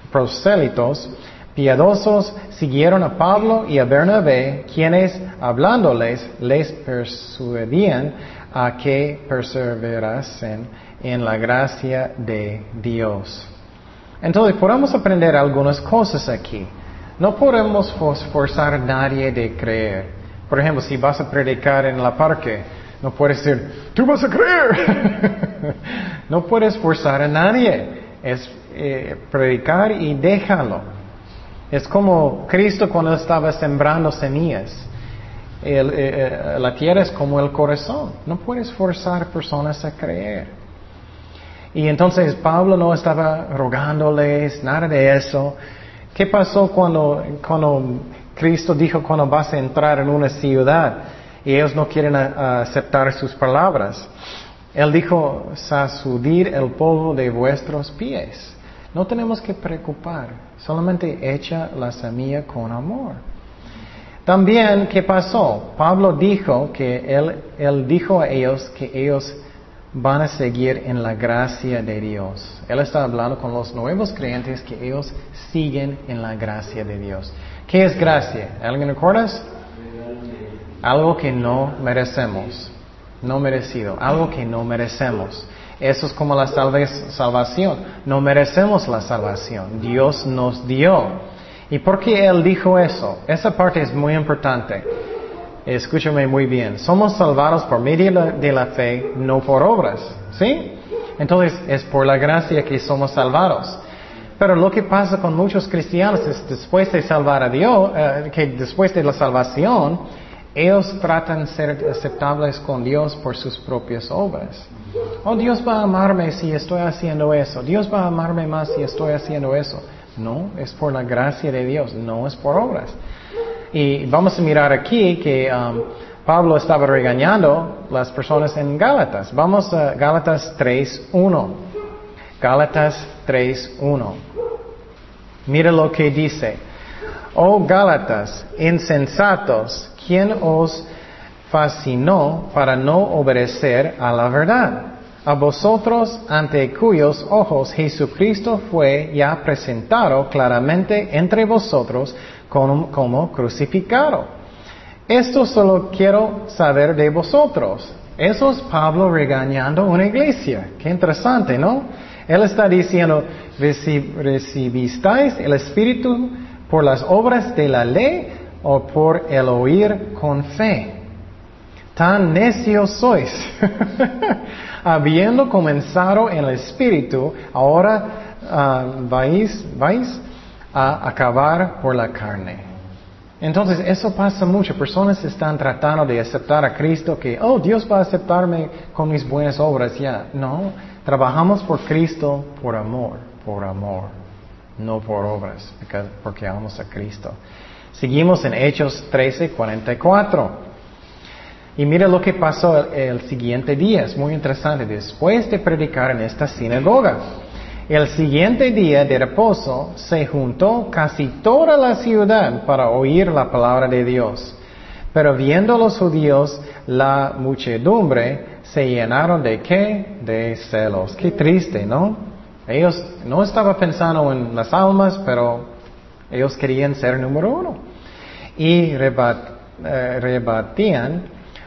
Speaker 1: prosélitos piadosos siguieron a Pablo y a Bernabé, quienes, hablándoles, les persuadían a que perseverasen en la gracia de Dios. Entonces, podemos aprender algunas cosas aquí. No podemos forzar a nadie de creer. Por ejemplo, si vas a predicar en la parque, no puedes decir, tú vas a creer. (laughs) no puedes forzar a nadie. Es eh, predicar y déjalo. Es como Cristo cuando estaba sembrando semillas. Eh, eh, la tierra es como el corazón. No puedes forzar personas a creer. Y entonces Pablo no estaba rogándoles, nada de eso. ¿Qué pasó cuando, Cristo dijo cuando vas a entrar en una ciudad y ellos no quieren aceptar sus palabras? Él dijo, sacudir el polvo de vuestros pies. No tenemos que preocupar, solamente echa la semilla con amor. También, ¿qué pasó? Pablo dijo que él, él dijo a ellos que ellos van a seguir en la gracia de Dios. Él está hablando con los nuevos creyentes que ellos siguen en la gracia de Dios. ¿Qué es gracia? ¿Alguien recuerdas? Algo que no merecemos, no merecido, algo que no merecemos. Eso es como la salvación. No merecemos la salvación. Dios nos dio. ¿Y por qué Él dijo eso? Esa parte es muy importante. Escúchame muy bien. Somos salvados por medio de la fe, no por obras. ¿Sí? Entonces es por la gracia que somos salvados. Pero lo que pasa con muchos cristianos es después de salvar a Dios, eh, que después de la salvación, ellos tratan de ser aceptables con Dios por sus propias obras. Oh, Dios va a amarme si estoy haciendo eso. Dios va a amarme más si estoy haciendo eso. No, es por la gracia de Dios, no es por obras. Y vamos a mirar aquí que um, Pablo estaba regañando las personas en Gálatas. Vamos a Gálatas 3.1. Gálatas 3.1. Mira lo que dice. Oh Gálatas, insensatos, ¿quién os fascinó para no obedecer a la verdad? A vosotros ante cuyos ojos Jesucristo fue ya presentado claramente entre vosotros como, crucificado. Esto solo quiero saber de vosotros. Eso es Pablo regañando una iglesia. Qué interesante, ¿no? Él está diciendo, ¿recibisteis el Espíritu por las obras de la ley o por el oír con fe? Tan necios sois. (laughs) Habiendo comenzado en el Espíritu, ahora ah, vais, vais a acabar por la carne. Entonces, eso pasa mucho. Personas están tratando de aceptar a Cristo que, oh, Dios va a aceptarme con mis buenas obras. Ya, no. Trabajamos por Cristo por amor, por amor, no por obras, porque amamos a Cristo. Seguimos en Hechos 13, 44. Y mira lo que pasó el siguiente día, es muy interesante. Después de predicar en esta sinagoga, el siguiente día de reposo se juntó casi toda la ciudad para oír la palabra de Dios. Pero viendo los judíos la muchedumbre, se llenaron de qué? De celos. Qué triste, ¿no? Ellos no estaban pensando en las almas, pero ellos querían ser número uno. Y eh, rebatían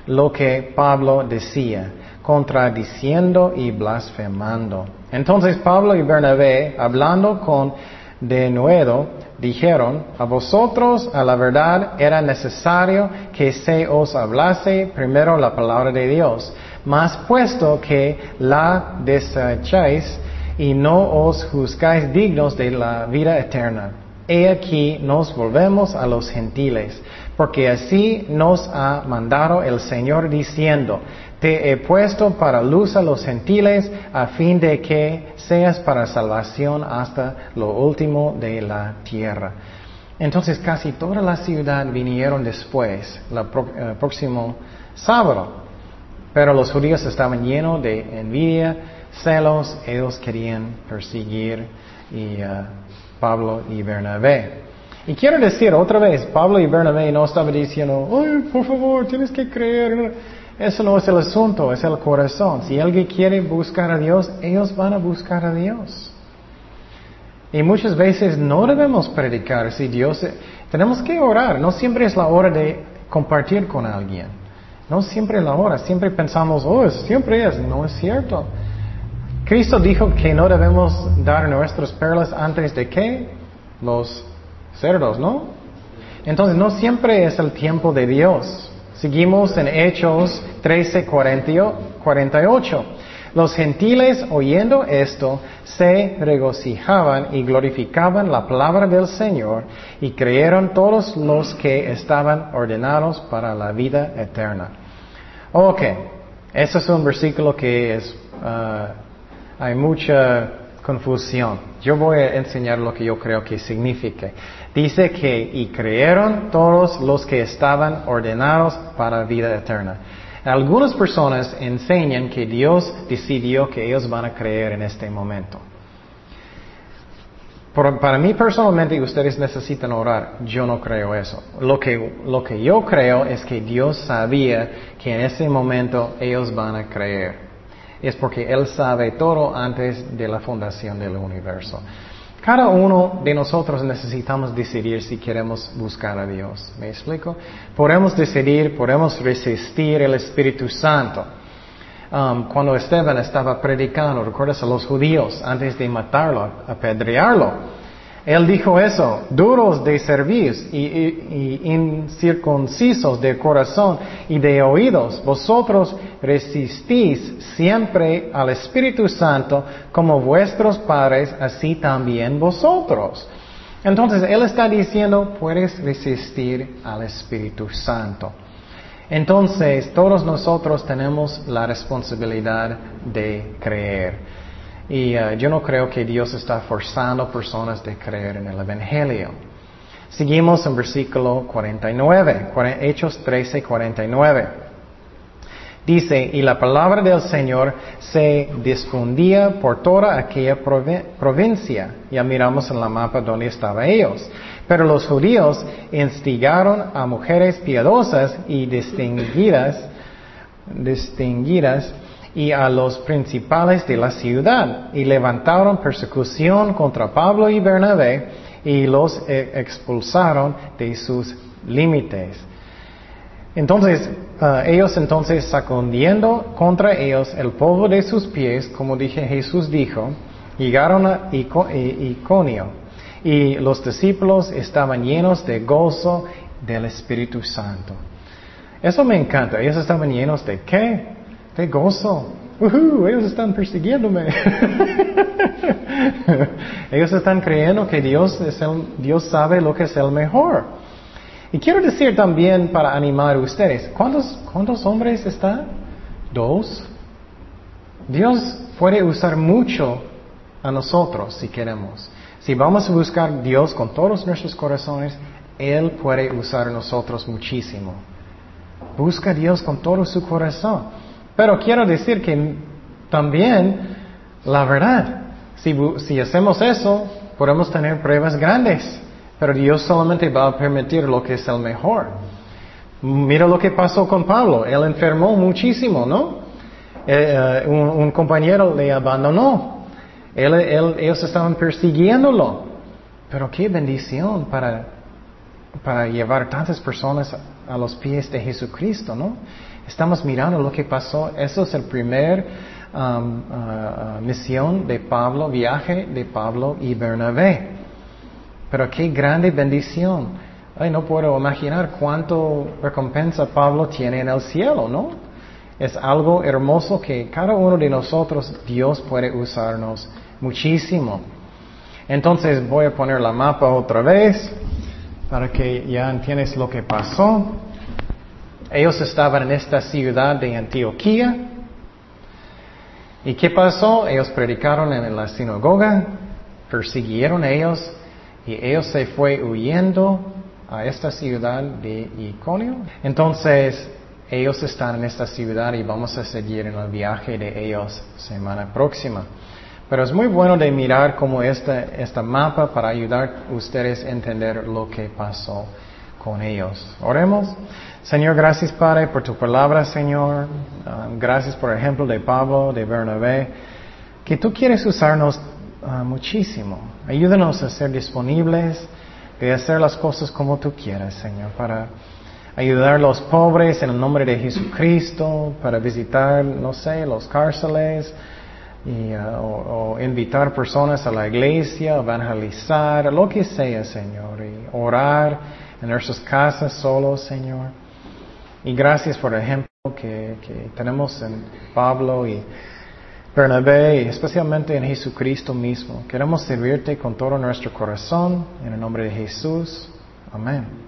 Speaker 1: lo que Pablo decía, contradiciendo y blasfemando. Entonces Pablo y Bernabé, hablando con denuedo, dijeron, a vosotros a la verdad era necesario que se os hablase primero la palabra de Dios, mas puesto que la desecháis y no os juzgáis dignos de la vida eterna. He aquí nos volvemos a los gentiles, porque así nos ha mandado el Señor diciendo, te he puesto para luz a los gentiles a fin de que seas para salvación hasta lo último de la tierra. Entonces casi toda la ciudad vinieron después, el eh, próximo sábado. Pero los judíos estaban llenos de envidia, celos, ellos querían perseguir y, uh, Pablo y Bernabé. Y quiero decir otra vez, Pablo y Bernabé no estaban diciendo, ay, por favor, tienes que creer. Eso no es el asunto, es el corazón. Si alguien quiere buscar a Dios, ellos van a buscar a Dios. Y muchas veces no debemos predicar si Dios... Tenemos que orar, no siempre es la hora de compartir con alguien. No siempre es la hora, siempre pensamos, oh, siempre es, no es cierto. Cristo dijo que no debemos dar nuestras perlas antes de que los cerdos, ¿no? Entonces no siempre es el tiempo de Dios. Seguimos en Hechos 13, 48. Los gentiles oyendo esto se regocijaban y glorificaban la palabra del Señor y creyeron todos los que estaban ordenados para la vida eterna. Ok, ese es un versículo que es uh, hay mucha confusión. Yo voy a enseñar lo que yo creo que significa. Dice que y creyeron todos los que estaban ordenados para vida eterna. Algunas personas enseñan que Dios decidió que ellos van a creer en este momento. para mí personalmente ustedes necesitan orar. Yo no creo eso. Lo que, lo que yo creo es que Dios sabía que en ese momento ellos van a creer es porque Él sabe todo antes de la fundación del universo. Cada uno de nosotros necesitamos decidir si queremos buscar a Dios. ¿Me explico? Podemos decidir, podemos resistir el Espíritu Santo. Um, cuando Esteban estaba predicando, recuerdas a los judíos antes de matarlo, apedrearlo. Él dijo eso, duros de servir y, incircuncisos de corazón y de oídos, vosotros resistís siempre al Espíritu Santo como vuestros padres, así también vosotros. Entonces, Él está diciendo, puedes resistir al Espíritu Santo. Entonces, todos nosotros tenemos la responsabilidad de creer. Y uh, yo no creo que Dios está forzando a personas de creer en el Evangelio. Seguimos en versículo 49, Hechos 13, 49. Dice, y la palabra del Señor se difundía por toda aquella provincia. Ya miramos en la mapa donde estaban ellos. Pero los judíos instigaron a mujeres piadosas y distinguidas, distinguidas y a los principales de la ciudad y levantaron persecución contra Pablo y Bernabé y los eh, expulsaron de sus límites. Entonces, ah, ellos entonces sacudiendo contra ellos el polvo de sus pies, como dije Jesús dijo, llegaron a Iconio y los discípulos estaban llenos de gozo del Espíritu Santo. Eso me encanta. Ellos estaban llenos de qué? ¡Qué gozo! ellos están persiguiéndome. (laughs) ellos están creyendo que Dios, es el, Dios sabe lo que es el mejor. Y quiero decir también para animar a ustedes, ¿cuántos, cuántos hombres están? Dos. Dios puede usar mucho a nosotros si queremos. Si vamos a buscar Dios con todos nuestros corazones, Él puede usar a nosotros muchísimo. Busca a Dios con todo su corazón. Pero quiero decir que también la verdad, si, hacemos eso, podemos tener pruebas grandes, pero Dios solamente va a permitir lo que es el mejor. Mira lo que pasó con Pablo, él enfermó muchísimo, ¿no? Eh, eh, un, compañero le abandonó. ellos estaban persiguiéndolo. Pero qué bendición para, para llevar tantas personas a los pies de Jesucristo, ¿no? Estamos mirando lo que pasó. Eso es el primer um, uh, misión de Pablo, viaje de Pablo y Bernabé. Pero qué grande bendición. Ay, no puedo imaginar cuánto recompensa Pablo tiene en el cielo, ¿no? Es algo hermoso que cada uno de nosotros Dios puede usarnos muchísimo. Entonces voy a poner la mapa otra vez para que ya entiendas lo que pasó. Ellos estaban en esta ciudad de Antioquía. ¿Y qué pasó? Ellos predicaron en la sinagoga, persiguieron a ellos y ellos se fue huyendo a esta ciudad de Iconio. Entonces, ellos están en esta ciudad y vamos a seguir en el viaje de ellos semana próxima. Pero es muy bueno de mirar como esta, esta mapa para ayudar a ustedes a entender lo que pasó con ellos. Oremos. Señor, gracias Padre por tu palabra, Señor. Ah, gracias por ejemplo de Pablo, de Bernabé, que tú quieres usarnos ah, muchísimo. Ayúdanos a ser disponibles de hacer las cosas como tú quieras, Señor, para ayudar a los pobres en el nombre de Jesucristo, para visitar, no sé, los cárceles, y, uh, o, invitar personas a la iglesia, evangelizar, lo que sea, Señor, y orar en nuestras casas solos, Señor. Y gracias por el ejemplo que, que tenemos en Pablo y Bernabé, y especialmente en Jesucristo mismo. Queremos servirte con todo nuestro corazón, en el nombre de Jesús. Amén.